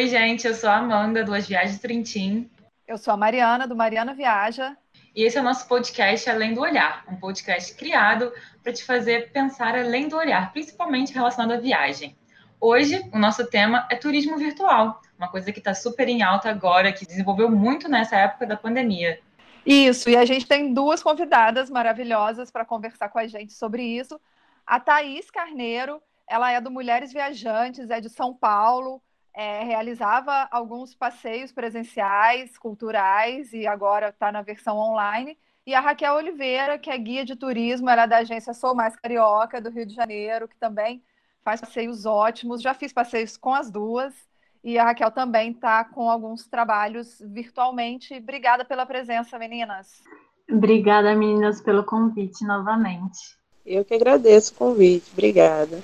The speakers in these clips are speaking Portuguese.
Oi, gente, eu sou a Amanda, do As Viagens Trintim. Eu sou a Mariana, do Mariana Viaja. E esse é o nosso podcast Além do Olhar, um podcast criado para te fazer pensar além do olhar, principalmente relacionado à viagem. Hoje, o nosso tema é turismo virtual, uma coisa que está super em alta agora, que desenvolveu muito nessa época da pandemia. Isso, e a gente tem duas convidadas maravilhosas para conversar com a gente sobre isso. A Thaís Carneiro, ela é do Mulheres Viajantes, é de São Paulo, é, realizava alguns passeios presenciais, culturais, e agora está na versão online. E a Raquel Oliveira, que é guia de turismo, ela é da agência Sou Mais Carioca, do Rio de Janeiro, que também faz passeios ótimos. Já fiz passeios com as duas. E a Raquel também está com alguns trabalhos virtualmente. Obrigada pela presença, meninas. Obrigada, meninas, pelo convite novamente. Eu que agradeço o convite. Obrigada.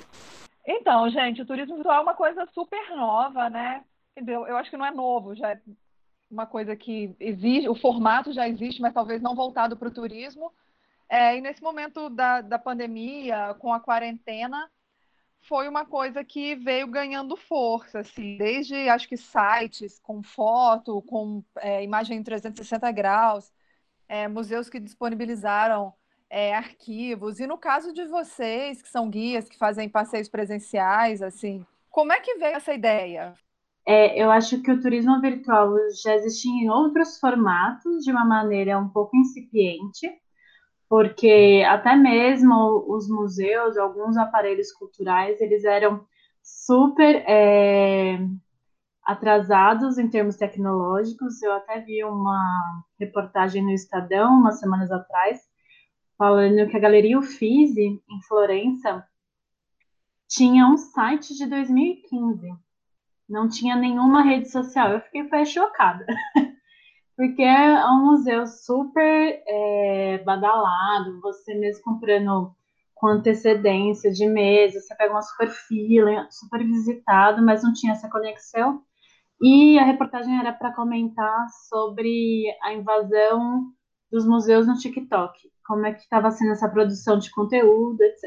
Então, gente, o turismo virtual é uma coisa super nova, né? Eu acho que não é novo, já é uma coisa que existe, o formato já existe, mas talvez não voltado para o turismo. É, e nesse momento da, da pandemia, com a quarentena, foi uma coisa que veio ganhando força, assim, desde acho que sites com foto, com é, imagem em 360 graus, é, museus que disponibilizaram é, arquivos. E no caso de vocês, que são guias, que fazem passeios presenciais, assim, como é que veio essa ideia? É, eu acho que o turismo virtual já existia em outros formatos, de uma maneira um pouco incipiente, porque até mesmo os museus, alguns aparelhos culturais, eles eram super é, atrasados em termos tecnológicos. Eu até vi uma reportagem no Estadão, umas semanas atrás, falando que a Galeria Uffizi, em Florença, tinha um site de 2015. Não tinha nenhuma rede social. Eu fiquei foi chocada. Porque é um museu super é, badalado, você mesmo comprando com antecedência de mesa, você pega uma super fila, super visitado, mas não tinha essa conexão. E a reportagem era para comentar sobre a invasão dos museus no TikTok como é que estava sendo essa produção de conteúdo, etc.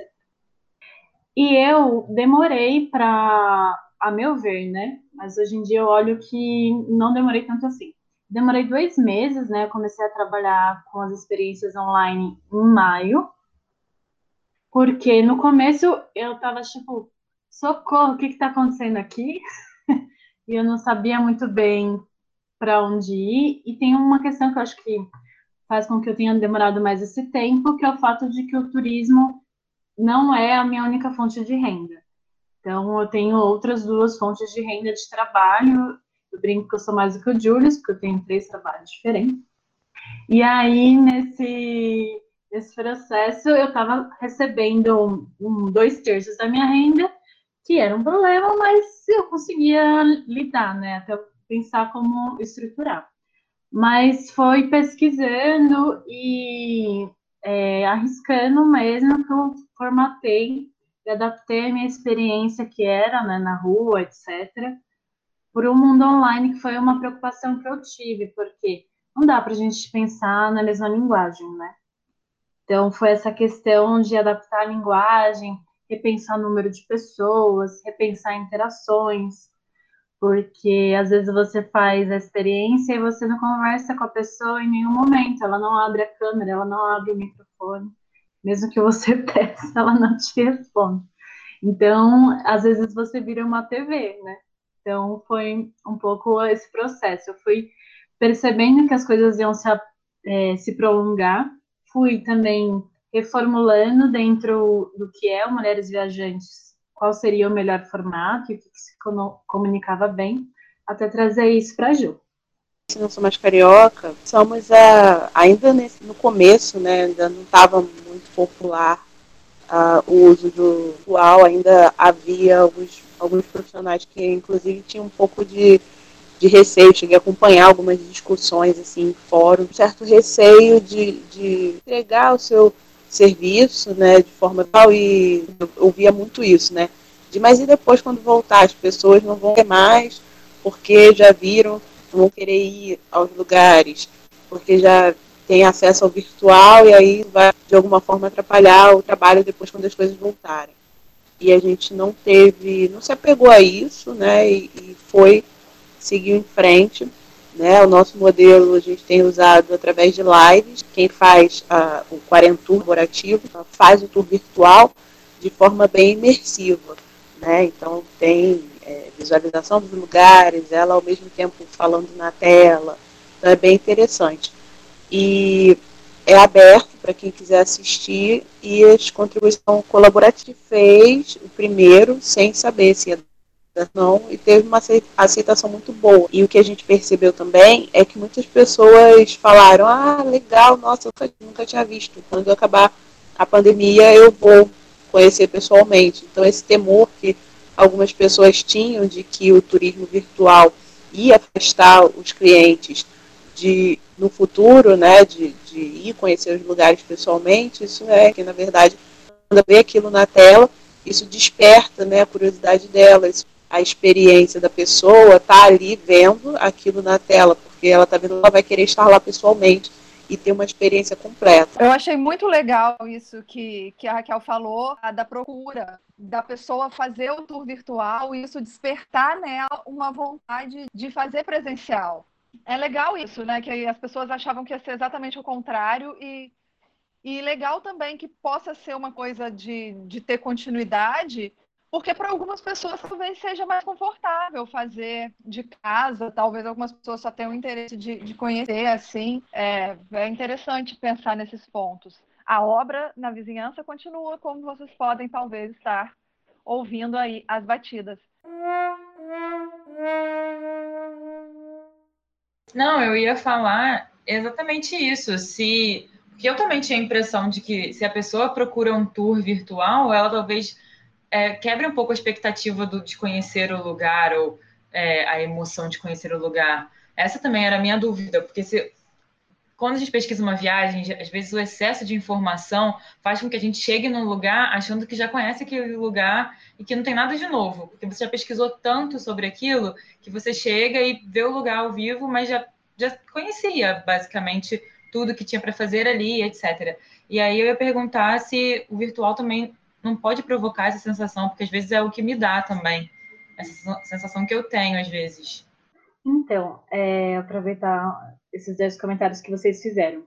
E eu demorei para, a meu ver, né? Mas hoje em dia eu olho que não demorei tanto assim. Demorei dois meses, né? Eu comecei a trabalhar com as experiências online em maio, porque no começo eu tava tipo, socorro, o que está acontecendo aqui? e eu não sabia muito bem para onde ir. E tem uma questão que eu acho que faz com que eu tenha demorado mais esse tempo, que é o fato de que o turismo não é a minha única fonte de renda. Então, eu tenho outras duas fontes de renda de trabalho. Eu brinco que eu sou mais do que o Julius, porque eu tenho três trabalhos diferentes. E aí, nesse, nesse processo, eu estava recebendo um, um, dois terços da minha renda, que era um problema, mas eu conseguia lidar, né? Até pensar como estruturar mas foi pesquisando e é, arriscando mesmo que eu formatei e adaptei a minha experiência que era né, na rua, etc., para o mundo online, que foi uma preocupação que eu tive, porque não dá para a gente pensar na mesma linguagem, né? Então, foi essa questão de adaptar a linguagem, repensar o número de pessoas, repensar interações, porque às vezes você faz a experiência e você não conversa com a pessoa em nenhum momento, ela não abre a câmera, ela não abre o microfone, mesmo que você peça, ela não te responde. Então, às vezes você vira uma TV, né? Então, foi um pouco esse processo. Eu fui percebendo que as coisas iam se, é, se prolongar, fui também reformulando dentro do que é o Mulheres Viajantes qual seria o melhor formato e o que se comunicava bem, até trazer isso para a Ju. Não sou mais carioca, somos a, ainda nesse, no começo, né, ainda não estava muito popular uh, o uso do virtual, ainda havia alguns, alguns profissionais que inclusive tinham um pouco de, de receio, cheguei a acompanhar algumas discussões assim, em fórum, um certo receio de, de entregar o seu serviço, né, de forma tal, e ouvia muito isso, né, de mas e depois quando voltar, as pessoas não vão ter mais, porque já viram, não vão querer ir aos lugares, porque já tem acesso ao virtual e aí vai de alguma forma atrapalhar o trabalho depois quando as coisas voltarem. E a gente não teve, não se apegou a isso, né, e, e foi seguiu em frente. Né? O nosso modelo a gente tem usado através de lives. Quem faz uh, o Quarentur colaborativo faz o tour virtual de forma bem imersiva. Né? Então tem é, visualização dos lugares, ela ao mesmo tempo falando na tela. Então é bem interessante. E é aberto para quem quiser assistir e as contribuição colaborativa fez o primeiro sem saber se ia não e teve uma aceitação muito boa. E o que a gente percebeu também é que muitas pessoas falaram: "Ah, legal, nossa, eu nunca tinha visto. Quando acabar a pandemia, eu vou conhecer pessoalmente". Então esse temor que algumas pessoas tinham de que o turismo virtual ia afastar os clientes de no futuro, né, de, de ir conhecer os lugares pessoalmente, isso é que na verdade quando vê aquilo na tela, isso desperta, né, a curiosidade delas, a experiência da pessoa tá ali vendo aquilo na tela, porque ela tá vendo, ela vai querer estar lá pessoalmente e ter uma experiência completa. Eu achei muito legal isso que, que a Raquel falou, da procura da pessoa fazer o tour virtual e isso despertar nela uma vontade de fazer presencial. É legal isso, né? Que as pessoas achavam que ia ser exatamente o contrário e, e legal também que possa ser uma coisa de, de ter continuidade, porque para algumas pessoas talvez seja mais confortável fazer de casa, talvez algumas pessoas só tenham interesse de, de conhecer assim. É, é interessante pensar nesses pontos. A obra na vizinhança continua como vocês podem talvez estar ouvindo aí as batidas. Não, eu ia falar exatamente isso. Se porque eu também tinha a impressão de que se a pessoa procura um tour virtual, ela talvez é, quebre um pouco a expectativa do, de conhecer o lugar ou é, a emoção de conhecer o lugar. Essa também era a minha dúvida, porque se, quando a gente pesquisa uma viagem, às vezes o excesso de informação faz com que a gente chegue num lugar achando que já conhece aquele lugar e que não tem nada de novo, porque você já pesquisou tanto sobre aquilo que você chega e vê o lugar ao vivo, mas já, já conhecia basicamente tudo que tinha para fazer ali, etc. E aí eu ia perguntar se o virtual também não pode provocar essa sensação, porque às vezes é o que me dá também, essa sensação que eu tenho às vezes. Então, é, aproveitar esses dois comentários que vocês fizeram.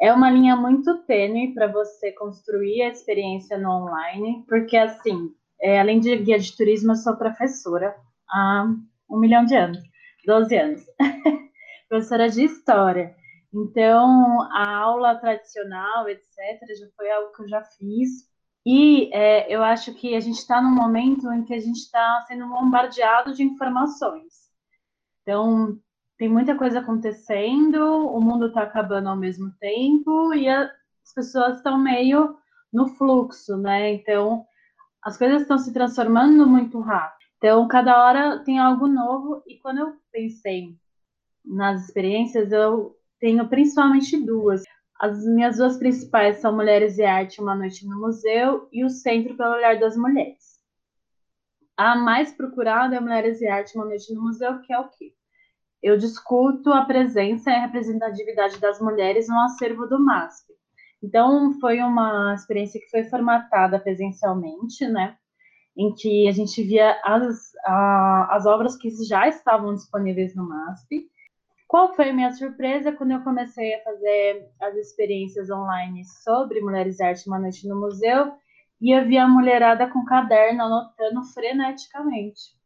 É uma linha muito tênue para você construir a experiência no online, porque assim, é, além de guia de turismo, eu sou professora há um milhão de anos, 12 anos. professora de história. Então, a aula tradicional, etc., já foi algo que eu já fiz e é, eu acho que a gente está num momento em que a gente está sendo bombardeado de informações. Então, tem muita coisa acontecendo, o mundo está acabando ao mesmo tempo e as pessoas estão meio no fluxo, né? Então, as coisas estão se transformando muito rápido. Então, cada hora tem algo novo. E quando eu pensei nas experiências, eu tenho principalmente duas. As minhas duas principais são Mulheres e Arte, Uma Noite no Museu e o Centro pelo Olhar das Mulheres. A mais procurada é Mulheres e Arte, Uma Noite no Museu, que é o quê? Eu discuto a presença e a representatividade das mulheres no acervo do MASP. Então, foi uma experiência que foi formatada presencialmente, né? Em que a gente via as, a, as obras que já estavam disponíveis no MASP qual foi a minha surpresa quando eu comecei a fazer as experiências online sobre Mulheres Arte Uma Noite no Museu e eu vi a mulherada com caderno anotando freneticamente.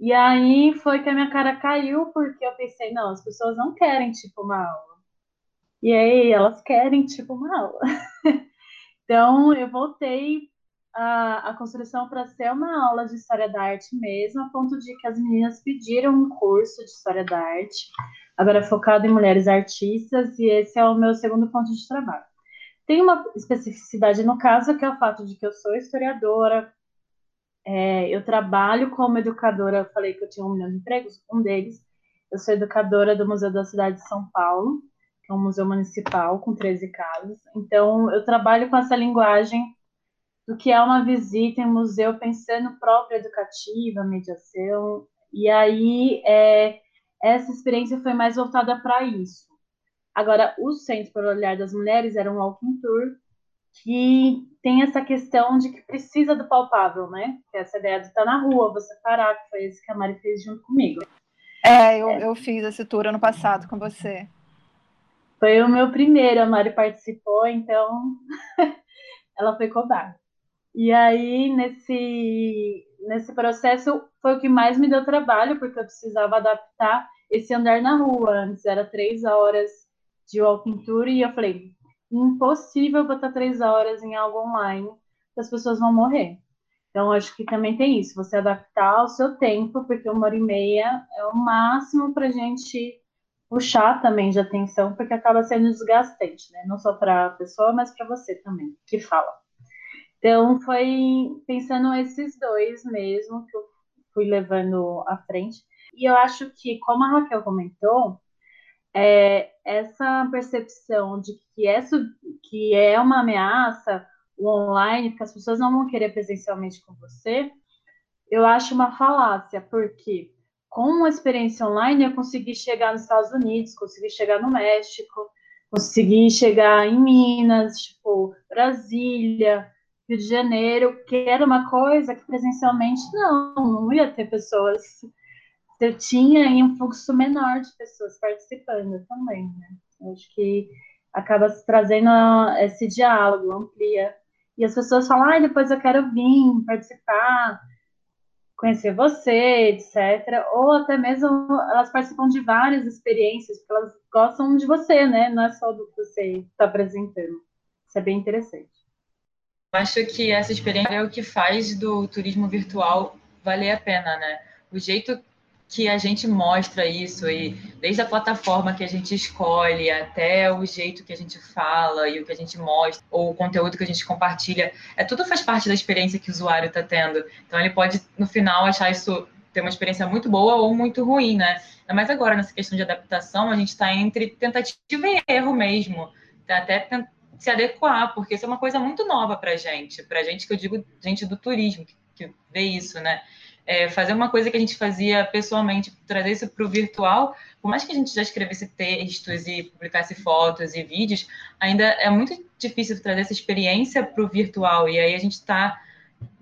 E aí foi que a minha cara caiu, porque eu pensei, não, as pessoas não querem, tipo, uma aula. E aí elas querem, tipo, uma aula. então eu voltei a, a construção para ser uma aula de História da Arte mesmo, a ponto de que as meninas pediram um curso de História da Arte, agora focado em mulheres artistas, e esse é o meu segundo ponto de trabalho. Tem uma especificidade no caso, que é o fato de que eu sou historiadora, é, eu trabalho como educadora, eu falei que eu tinha um milhão de empregos, um deles, eu sou educadora do Museu da Cidade de São Paulo, que é um museu municipal com 13 casas, então eu trabalho com essa linguagem do que é uma visita em museu pensando própria educativa, mediação. E aí é, essa experiência foi mais voltada para isso. Agora, o Centro para o Olhar das Mulheres era um walking tour que tem essa questão de que precisa do palpável, né? Que é essa ideia de estar na rua, você parar, que foi isso que a Mari fez junto comigo. É, eu, eu fiz esse tour ano passado com você. Foi o meu primeiro, a Mari participou, então ela foi cobrada. E aí, nesse, nesse processo, foi o que mais me deu trabalho, porque eu precisava adaptar esse andar na rua. Antes era três horas de walking tour, e eu falei, impossível botar três horas em algo online, as pessoas vão morrer. Então, acho que também tem isso, você adaptar ao seu tempo, porque uma hora e meia é o máximo para a gente puxar também de atenção, porque acaba sendo desgastante, né? Não só para a pessoa, mas para você também, que fala. Então, foi pensando esses dois mesmo que eu fui levando à frente. E eu acho que, como a Raquel comentou, é, essa percepção de que, é, que é uma ameaça o online, porque as pessoas não vão querer presencialmente com você, eu acho uma falácia, porque com uma experiência online eu consegui chegar nos Estados Unidos, consegui chegar no México, consegui chegar em Minas, tipo, Brasília, Rio de Janeiro, que era uma coisa que presencialmente não, não ia ter pessoas. Você tinha em um fluxo menor de pessoas participando também, né? Eu acho que acaba trazendo esse diálogo, amplia e as pessoas falam, ah, depois eu quero vir participar, conhecer você, etc. Ou até mesmo elas participam de várias experiências, porque elas gostam de você, né? Não é só do que você está apresentando. Isso é bem interessante. Acho que essa experiência é o que faz do turismo virtual valer a pena, né? O jeito que a gente mostra isso e desde a plataforma que a gente escolhe até o jeito que a gente fala e o que a gente mostra ou o conteúdo que a gente compartilha, é tudo faz parte da experiência que o usuário está tendo. Então ele pode no final achar isso ter uma experiência muito boa ou muito ruim, né? Mas agora nessa questão de adaptação a gente está entre tentativa e erro mesmo, até se adequar, porque isso é uma coisa muito nova para gente, para gente que eu digo gente do turismo que, que vê isso, né? é, fazer uma coisa que a gente fazia pessoalmente, trazer isso para o virtual, por mais que a gente já escrevesse textos e publicasse fotos e vídeos, ainda é muito difícil trazer essa experiência para o virtual. E aí a gente está.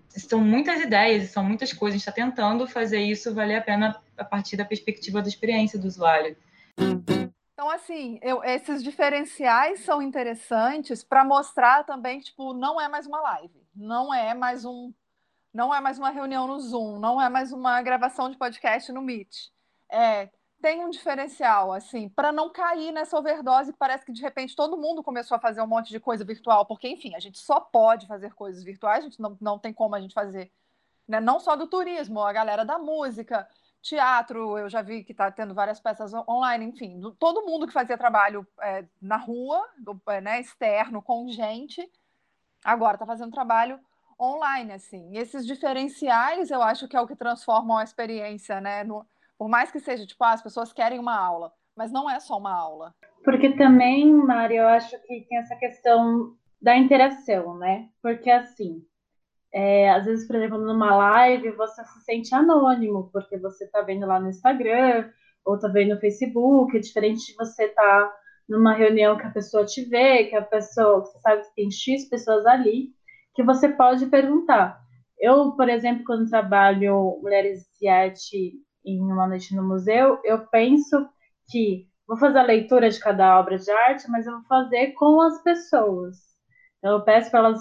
São muitas ideias, são muitas coisas, está tentando fazer isso valer a pena a partir da perspectiva da experiência do usuário. Então, assim, eu, esses diferenciais são interessantes para mostrar também que, tipo, não é mais uma live, não é mais um não é mais uma reunião no Zoom, não é mais uma gravação de podcast no Meet. É, tem um diferencial, assim, para não cair nessa overdose que parece que de repente todo mundo começou a fazer um monte de coisa virtual, porque, enfim, a gente só pode fazer coisas virtuais, a gente não, não tem como a gente fazer, né? não só do turismo, a galera da música, teatro, eu já vi que está tendo várias peças online, enfim, do, todo mundo que fazia trabalho é, na rua, do, é, né, externo, com gente, agora está fazendo trabalho online, assim. E esses diferenciais, eu acho que é o que transformam a experiência, né? No, por mais que seja, tipo, ah, as pessoas querem uma aula, mas não é só uma aula. Porque também, Mari, eu acho que tem essa questão da interação, né? Porque, assim, é, às vezes, por exemplo, numa live, você se sente anônimo, porque você está vendo lá no Instagram, ou está vendo no Facebook, é diferente de você estar tá numa reunião que a pessoa te vê, que a pessoa, você sabe que tem X pessoas ali, que você pode perguntar. Eu, por exemplo, quando trabalho Mulheres de Arte em uma noite no museu, eu penso que vou fazer a leitura de cada obra de arte, mas eu vou fazer com as pessoas. Então, eu peço para elas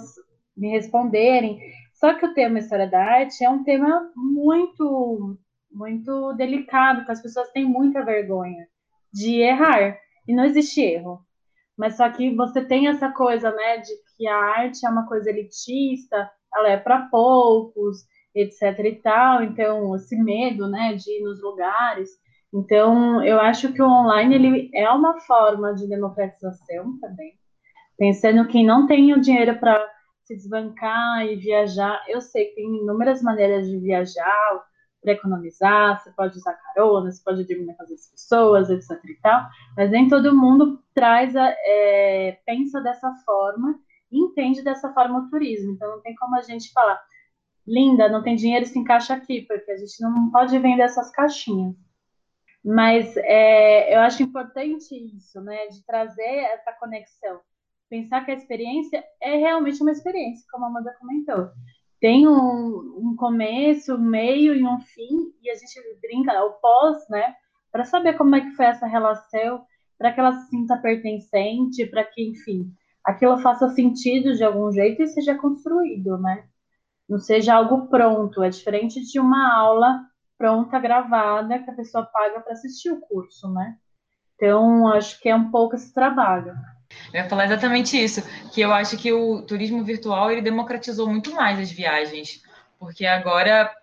me responderem. Só que o tema História da Arte é um tema muito, muito delicado, que as pessoas têm muita vergonha de errar. E não existe erro. Mas só que você tem essa coisa, né, de que a arte é uma coisa elitista, ela é para poucos, etc e tal. Então, esse medo, né, de ir nos lugares. Então, eu acho que o online ele é uma forma de democratização também. Pensando quem não tem o dinheiro para se desbancar e viajar, eu sei que tem inúmeras maneiras de viajar, para economizar, você pode usar carona, você pode dormir casa das pessoas, etc e tal, mas nem todo mundo traz a, é, pensa dessa forma e entende dessa forma o turismo. Então não tem como a gente falar, linda, não tem dinheiro, se encaixa aqui, porque a gente não pode vender essas caixinhas. Mas é, eu acho importante isso, né, de trazer essa conexão. Pensar que a experiência é realmente uma experiência, como a Amanda comentou tem um, um começo, um meio e um fim, e a gente brinca, o pós, né? para saber como é que foi essa relação, para que ela se sinta pertencente, para que, enfim, aquilo faça sentido de algum jeito e seja construído, né? Não seja algo pronto. É diferente de uma aula pronta, gravada, que a pessoa paga para assistir o curso, né? Então, acho que é um pouco esse trabalho. Eu ia falar exatamente isso, que eu acho que o turismo virtual ele democratizou muito mais as viagens, porque agora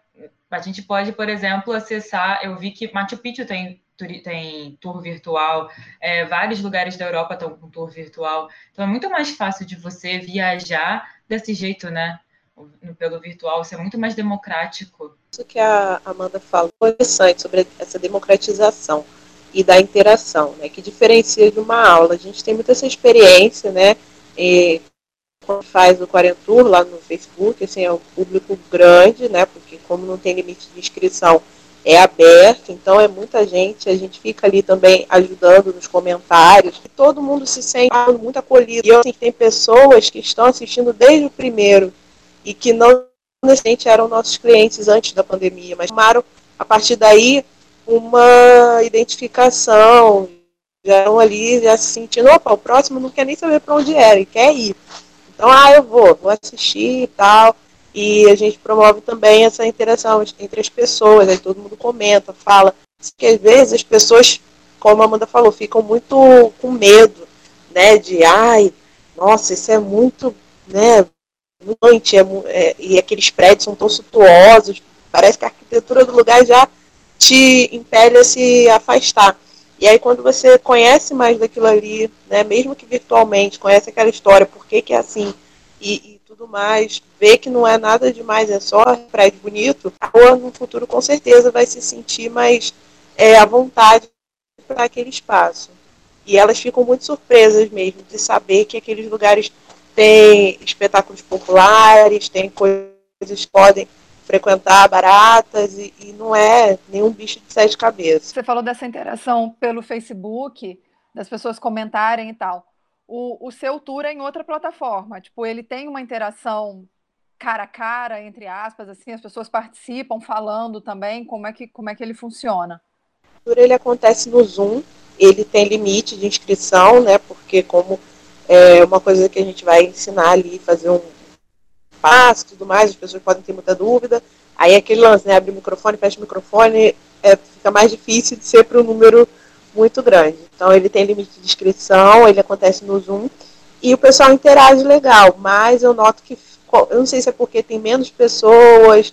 a gente pode, por exemplo, acessar. Eu vi que Machu Picchu tem, tem tour virtual, é, vários lugares da Europa estão com tour virtual, então é muito mais fácil de você viajar desse jeito, né? Pelo virtual, isso é muito mais democrático. Isso que a Amanda falou é interessante sobre essa democratização e da interação, né, que diferencia de uma aula. A gente tem muita essa experiência, né, e quando faz o Quarentour lá no Facebook, assim, é um público grande, né, porque como não tem limite de inscrição, é aberto, então é muita gente, a gente fica ali também ajudando nos comentários, e todo mundo se sente muito acolhido. E eu assim, tem pessoas que estão assistindo desde o primeiro e que não necessariamente eram nossos clientes antes da pandemia, mas tomaram a partir daí uma identificação, já estão ali já se sentindo, opa, o próximo não quer nem saber para onde era, ele quer ir. Então, ah, eu vou, vou assistir e tal. E a gente promove também essa interação entre as pessoas, aí todo mundo comenta, fala. Que às vezes as pessoas, como a Amanda falou, ficam muito com medo, né? De ai, nossa, isso é muito, né? Muito, é, é, e aqueles prédios são tão suntuosos, parece que a arquitetura do lugar já te impele a se afastar. E aí quando você conhece mais daquilo ali, né, mesmo que virtualmente, conhece aquela história, por que, que é assim e, e tudo mais, vê que não é nada demais, é só prédio bonito, ou no futuro com certeza vai se sentir mais é, à vontade para aquele espaço. E elas ficam muito surpresas mesmo de saber que aqueles lugares têm espetáculos populares, tem coisas que podem frequentar baratas e, e, não é nenhum bicho de sete cabeças. Você falou dessa interação pelo Facebook, das pessoas comentarem e tal. O, o seu tour é em outra plataforma, tipo, ele tem uma interação cara a cara, entre aspas, assim, as pessoas participam falando também, como é que, como é que ele funciona? O tour ele acontece no Zoom, ele tem limite de inscrição, né, porque como é uma coisa que a gente vai ensinar ali, fazer um, passo e tudo mais, as pessoas podem ter muita dúvida. Aí aquele lance, né? Abre o microfone, fecha o microfone, é, fica mais difícil de ser para um número muito grande. Então ele tem limite de inscrição, ele acontece no Zoom e o pessoal interage legal, mas eu noto que eu não sei se é porque tem menos pessoas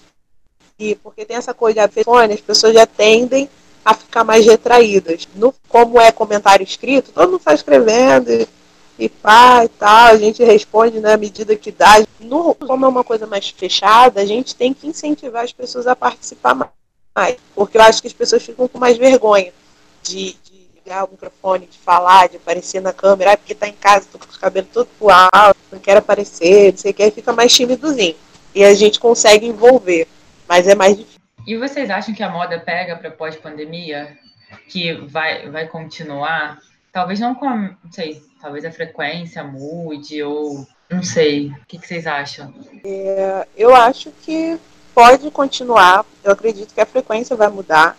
e porque tem essa coisa de telefone, as pessoas já tendem a ficar mais retraídas. No, como é comentário escrito, todo mundo está escrevendo e pá e tal, a gente responde na medida que dá. No, como é uma coisa mais fechada, a gente tem que incentivar as pessoas a participar mais, porque eu acho que as pessoas ficam com mais vergonha de, de ligar o microfone, de falar, de aparecer na câmera, ah, porque tá em casa, tô com o cabelo todo pro alto, não quero aparecer, não sei o que, fica mais timidozinho. E a gente consegue envolver, mas é mais difícil. E vocês acham que a moda pega para pós-pandemia? Que vai, vai continuar? Talvez não com, a, não sei, talvez a frequência mude ou não sei. O que, que vocês acham? É, eu acho que pode continuar. Eu acredito que a frequência vai mudar.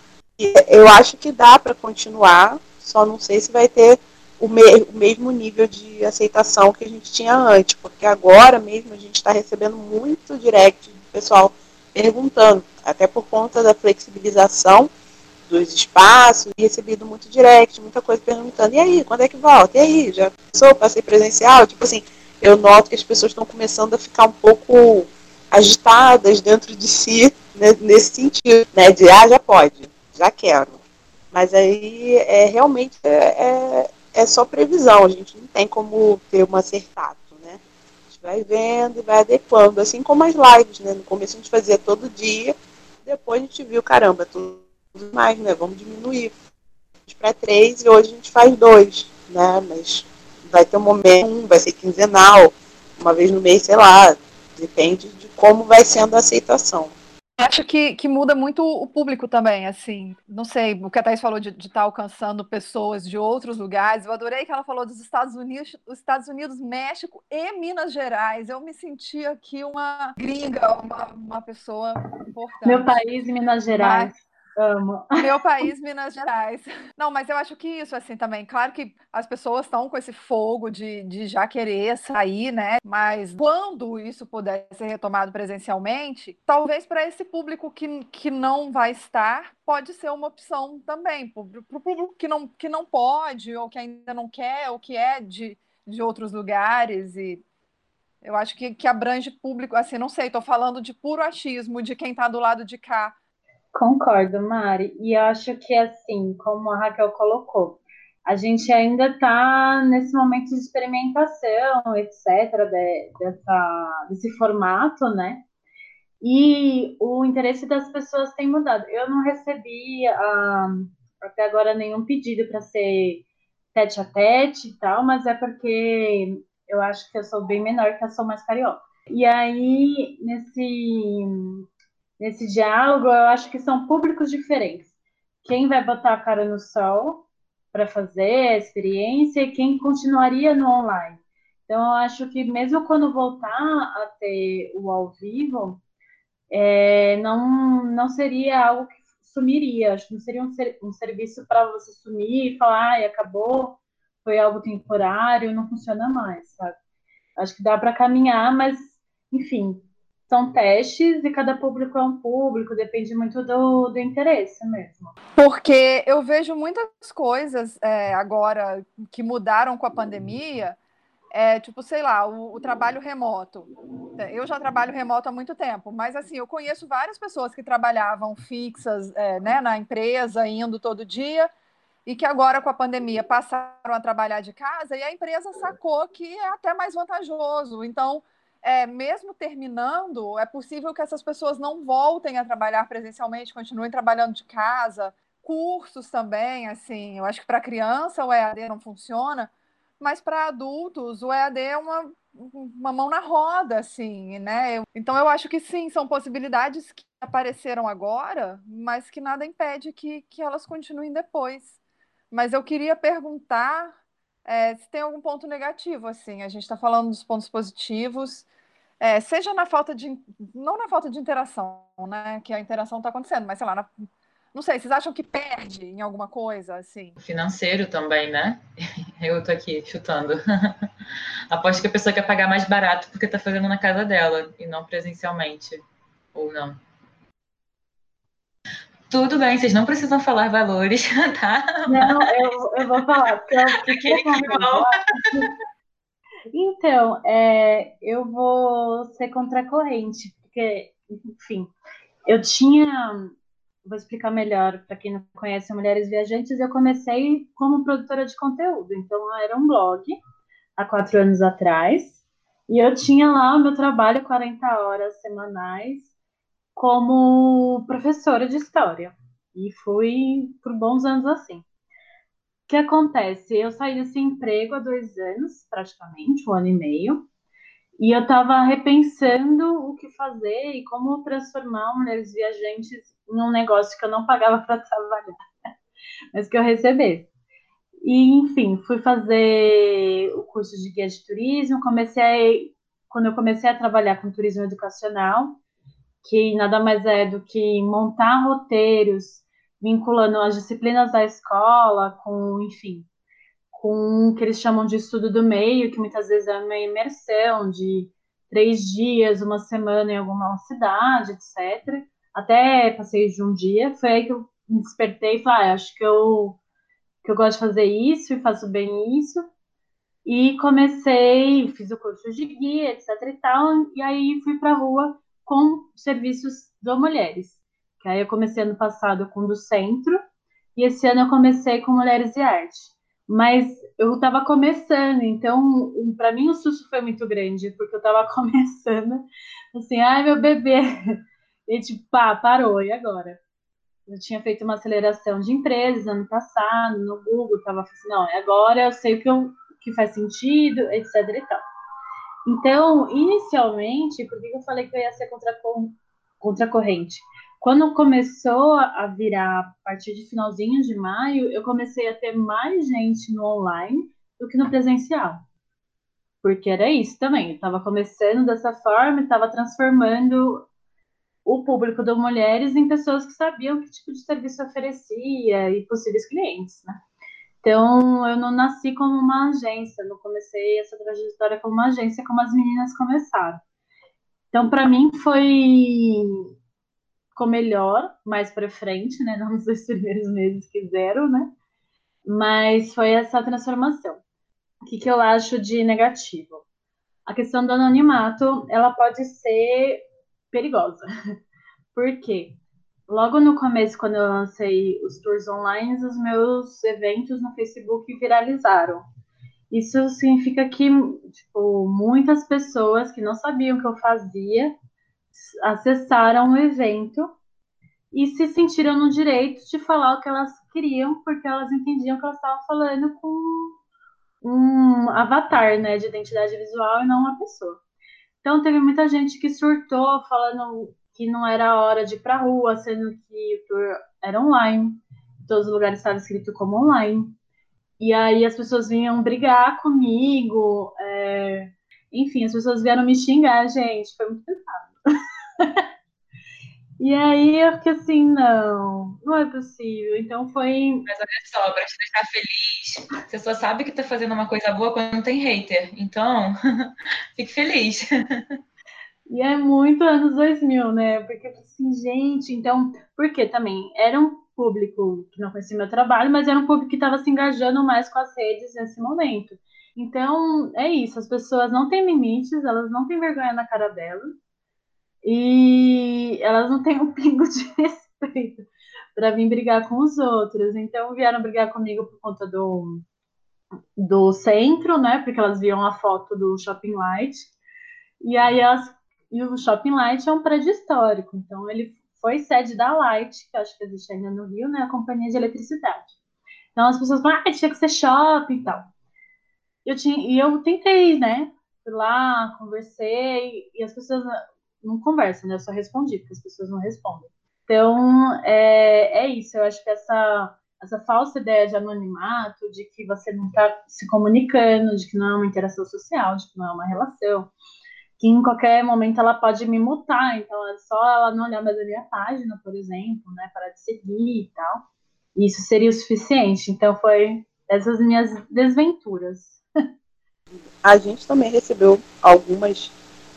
Eu acho que dá para continuar, só não sei se vai ter o, me o, mesmo nível de aceitação que a gente tinha antes, porque agora mesmo a gente está recebendo muito direct do pessoal perguntando, até por conta da flexibilização dos espaços, e recebido muito direct, muita coisa perguntando, e aí, quando é que volta? E aí, já passou, passei presencial? Tipo assim, eu noto que as pessoas estão começando a ficar um pouco agitadas dentro de si, né, nesse sentido, né, de, ah, já pode, já quero. Mas aí, é, realmente, é, é, é só previsão, a gente não tem como ter um acertado, né? Vai vendo e vai adequando, assim como as lives, né? No começo a gente fazia todo dia, depois a gente viu, caramba, tudo mais, né? Vamos diminuir para três e hoje a gente faz dois, né? Mas vai ter um momento, vai ser quinzenal, uma vez no mês, sei lá, depende de como vai sendo a aceitação. Acho que, que muda muito o público também, assim. Não sei, o que a Thaís falou de estar tá alcançando pessoas de outros lugares. Eu adorei que ela falou dos Estados Unidos, os Estados Unidos, México e Minas Gerais. Eu me senti aqui uma gringa, uma, uma pessoa importante. Meu país, Minas Gerais. Amo. Meu país, Minas Gerais. Não, mas eu acho que isso, assim, também. Claro que as pessoas estão com esse fogo de, de já querer sair, né? Mas quando isso puder ser retomado presencialmente, talvez para esse público que, que não vai estar, pode ser uma opção também. Para o público que não, que não pode, ou que ainda não quer, ou que é de, de outros lugares e eu acho que, que abrange público, assim, não sei, estou falando de puro achismo de quem está do lado de cá Concordo, Mari. E acho que, assim, como a Raquel colocou, a gente ainda está nesse momento de experimentação, etc., de, dessa, desse formato, né? E o interesse das pessoas tem mudado. Eu não recebi ah, até agora nenhum pedido para ser tete a tete e tal, mas é porque eu acho que eu sou bem menor, que eu sou mais carioca. E aí, nesse nesse diálogo, eu acho que são públicos diferentes. Quem vai botar a cara no sol para fazer a experiência e quem continuaria no online. Então, eu acho que mesmo quando voltar a ter o ao vivo, é, não, não seria algo que sumiria. Acho que não seria um, ser, um serviço para você sumir e falar, ai, acabou, foi algo temporário, não funciona mais, sabe? Acho que dá para caminhar, mas, enfim, são testes e cada público é um público, depende muito do, do interesse mesmo. Porque eu vejo muitas coisas é, agora que mudaram com a pandemia, é, tipo, sei lá, o, o, trabalho remoto. Eu já trabalho remoto há muito tempo, mas assim, eu conheço várias pessoas que trabalhavam fixas é, né, na empresa, indo todo dia, e que agora com a pandemia passaram a trabalhar de casa e a empresa sacou que é até mais vantajoso. Então, é, mesmo terminando, é possível que essas pessoas não voltem a trabalhar presencialmente, continuem trabalhando de casa. Cursos também, assim, eu acho que para criança o EAD não funciona, mas para adultos o EAD é uma, uma mão na roda, assim, né? Então eu acho que sim, são possibilidades que apareceram agora, mas que nada impede que, que elas continuem depois. Mas eu queria perguntar é, se tem algum ponto negativo, assim, a gente está falando dos pontos positivos, é, seja na falta de, não na falta de interação, né, que a interação está acontecendo, mas sei lá, na, não sei, vocês acham que perde em alguma coisa, assim? Financeiro também, né? Eu tô aqui chutando. Aposto que a pessoa quer pagar mais barato porque tá fazendo na casa dela e não presencialmente, ou não. Tudo bem, vocês não precisam falar valores, tá? Não, eu, eu vou falar, porque eu Então, é, eu vou ser contracorrente, porque, enfim, eu tinha. Vou explicar melhor para quem não conhece Mulheres Viajantes. Eu comecei como produtora de conteúdo, então era um blog há quatro anos atrás, e eu tinha lá o meu trabalho 40 horas semanais como professora de história. E fui por bons anos assim. O que acontece? Eu saí desse emprego há dois anos, praticamente, um ano e meio, e eu estava repensando o que fazer e como transformar mulheres viajantes em um negócio que eu não pagava para trabalhar, mas que eu recebesse. E, enfim, fui fazer o curso de guia de turismo, comecei, quando eu comecei a trabalhar com turismo educacional, que nada mais é do que montar roteiros vinculando as disciplinas da escola com, enfim, com o que eles chamam de estudo do meio, que muitas vezes é uma imersão de três dias, uma semana em alguma cidade, etc. Até passei de um dia, foi aí que eu me despertei e falei, ah, acho que eu, que eu gosto de fazer isso e faço bem isso. E comecei, fiz o curso de guia, etc e tal, e aí fui para a rua com serviços do Mulheres. Que aí eu comecei ano passado com do Centro e esse ano eu comecei com Mulheres e Arte. Mas eu estava começando, então para mim o susto foi muito grande, porque eu estava começando assim, ai meu bebê. E tipo, pá, parou, e agora? Eu tinha feito uma aceleração de empresas ano passado, no Google, estava assim, não, agora eu sei o que, eu, que faz sentido, etc e tal. Então, inicialmente, por que eu falei que eu ia ser contracorrente? Quando começou a virar a partir de finalzinho de maio, eu comecei a ter mais gente no online do que no presencial. Porque era isso também, estava começando dessa forma, estava transformando o público de mulheres em pessoas que sabiam que tipo de serviço oferecia e possíveis clientes, né? Então, eu não nasci como uma agência, não comecei essa trajetória como uma agência, como as meninas começaram. Então, para mim, foi ficou melhor mais para frente, né? Nos dois primeiros meses que zero, né? Mas foi essa transformação. O que, que eu acho de negativo? A questão do anonimato, ela pode ser perigosa. Por quê? Logo no começo, quando eu lancei os tours online, os meus eventos no Facebook viralizaram. Isso significa que tipo, muitas pessoas que não sabiam o que eu fazia acessaram o evento e se sentiram no direito de falar o que elas queriam, porque elas entendiam que elas estavam falando com um avatar, né, de identidade visual e não uma pessoa. Então teve muita gente que surtou falando que não era hora de ir para rua, sendo que o tour era online, todos os lugares estavam escrito como online. E aí as pessoas vinham brigar comigo, é... enfim, as pessoas vieram me xingar, gente, foi muito pesado. E aí eu fiquei assim, não, não é possível. Então foi. Mas olha só, para te deixar feliz, você só sabe que tá fazendo uma coisa boa quando não tem hater. Então, fique feliz. E é muito anos 2000, né? Porque assim, gente, então, porque também era um público que não conhecia meu trabalho, mas era um público que estava se engajando mais com as redes nesse momento. Então, é isso, as pessoas não têm limites, elas não têm vergonha na cara delas e elas não têm um pingo de respeito para vir brigar com os outros. Então vieram brigar comigo por conta do, do centro, né? Porque elas viam a foto do Shopping Light. E aí elas. E o Shopping Light é um prédio histórico, então ele foi sede da Light, que acho que existe ainda no Rio, né? A companhia de eletricidade. Então as pessoas falam, ah, tinha que ser shopping e tal. Eu tinha, e eu tentei, né? Fui lá, conversei, e as pessoas não conversa, né? Eu só respondi, porque as pessoas não respondem. Então, é, é isso. Eu acho que essa, essa falsa ideia de anonimato, de que você não está se comunicando, de que não é uma interação social, de que não é uma relação, que em qualquer momento ela pode me mutar. Então, é só ela não olhar mais a minha página, por exemplo, né? Parar de seguir e tal. Isso seria o suficiente. Então, foi essas minhas desventuras. A gente também recebeu algumas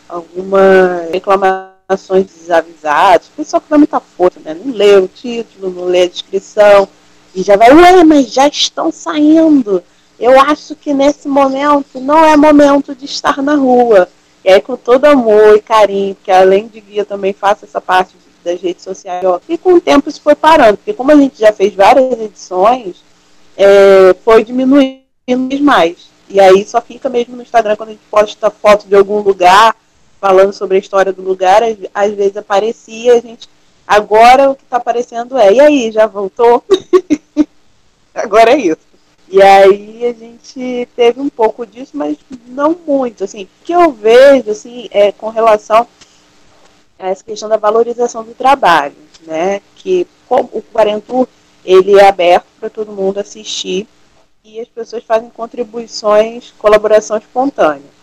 algumas reclamações desavisadas, o pessoal que dá muita força, né? Não lê o título, não lê a descrição, e já vai, ué, mas já estão saindo. Eu acho que nesse momento não é momento de estar na rua. E aí, com todo amor e carinho, porque além de guia também faço essa parte das redes sociais, ó, e com o tempo isso foi parando, porque como a gente já fez várias edições, é, foi diminuindo mais. E aí só fica mesmo no Instagram quando a gente posta foto de algum lugar falando sobre a história do lugar, às, vezes aparecia, a gente. Agora o que está aparecendo é, e aí, já voltou? agora é isso. E aí a gente teve um pouco disso, mas não muito. Assim, o que eu vejo assim, é com relação a essa questão da valorização do trabalho, né? Que o Quarentur ele é aberto para todo mundo assistir e as pessoas fazem contribuições, colaboração espontânea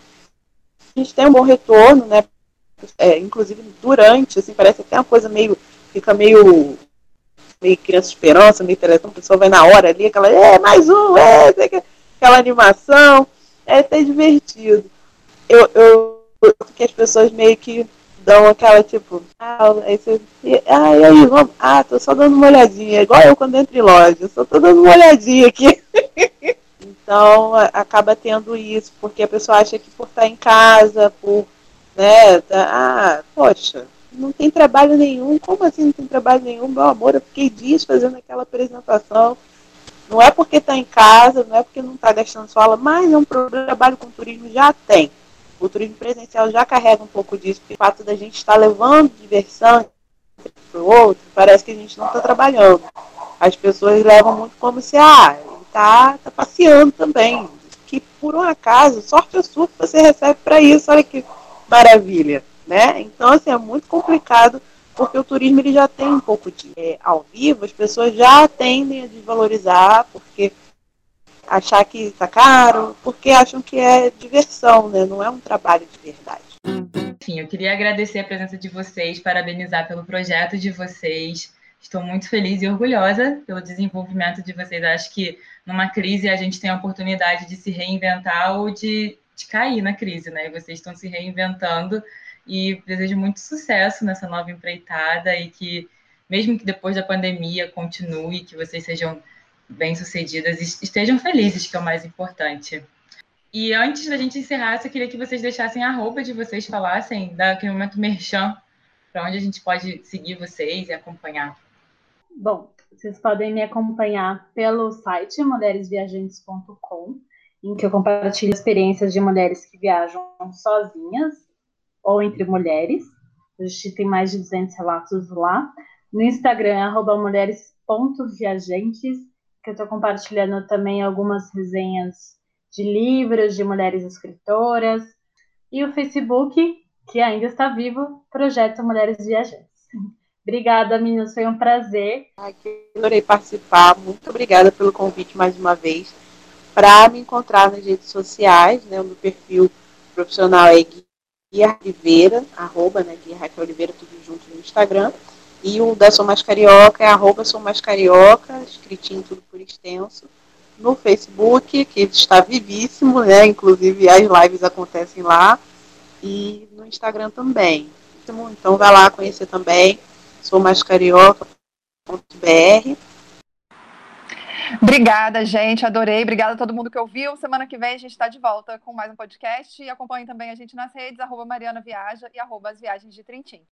a gente tem um bom retorno, né? É, inclusive durante, assim, parece até uma coisa meio, fica meio, meio criança esperança, meio telefone, a pessoa vai na hora ali, aquela, é, mais um, é, aquela animação, é até divertido. Eu, eu, que as pessoas meio que dão aquela, tipo, ah, aí você, ah, e aí, vamos, ah, tô só dando uma olhadinha, igual eu quando entro em loja, só tô dando uma olhadinha aqui. Então, acaba tendo isso, porque a pessoa acha que por estar em casa, por, né, tá, ah, poxa, não tem trabalho nenhum, como assim não tem trabalho nenhum? Meu amor, eu fiquei dias fazendo aquela apresentação. Não é porque está em casa, não é porque não está gastando sua aula, mas é um problema, trabalho com turismo já tem. O turismo presencial já carrega um pouco disso, porque o fato da gente estar levando diversão para o outro, parece que a gente não está trabalhando. As pessoas levam muito como se, ah, tá, tá passeando também. Que por um acaso, sorte a sua que você recebe para isso, olha que maravilha, né? Então, assim, é muito complicado porque o turismo ele já tem um pouco de é, ao vivo, as pessoas já tendem a desvalorizar porque achar que está caro, porque acham que é diversão, né? Não é um trabalho de verdade. Enfim, eu queria agradecer a presença de vocês, parabenizar pelo projeto de vocês. Estou muito feliz e orgulhosa pelo desenvolvimento de vocês. Acho que numa crise a gente tem a oportunidade de se reinventar ou de, de cair na crise, né? E vocês estão se reinventando e desejo muito sucesso nessa nova empreitada e que, mesmo que depois da pandemia continue, que vocês sejam bem-sucedidas e estejam felizes, que é o mais importante. E antes da gente encerrar, eu queria que vocês deixassem a roupa de vocês, falassem daquele momento merchan, para onde a gente pode seguir vocês e acompanhar. Bom, vocês podem me acompanhar pelo site mulheresviajantes.com, em que eu compartilho experiências de mulheres que viajam sozinhas ou entre mulheres. A gente tem mais de 200 relatos lá. No Instagram, arroba mulheres.viajantes, que eu estou compartilhando também algumas resenhas de livros de mulheres escritoras. E o Facebook, que ainda está vivo, Projeto Mulheres Viajantes. Obrigada, meninas, foi um prazer. adorei participar. Muito obrigada pelo convite mais uma vez. Para me encontrar nas redes sociais, né, o meu perfil profissional é Guia Oliveira, arroba, né, Guia Raquel Oliveira, tudo junto no Instagram. E o da Sou Mais Carioca é arroba Sou Mais Carioca, escritinho tudo por extenso. No Facebook, que está vivíssimo, né? Inclusive as lives acontecem lá. E no Instagram também. Então vai lá conhecer também. Sou mais carioca.br. Obrigada, gente. Adorei. Obrigada a todo mundo que ouviu. Semana que vem a gente está de volta com mais um podcast. E acompanhe também a gente nas redes, arroba Mariana Viaja e arroba as Viagens de Trintim.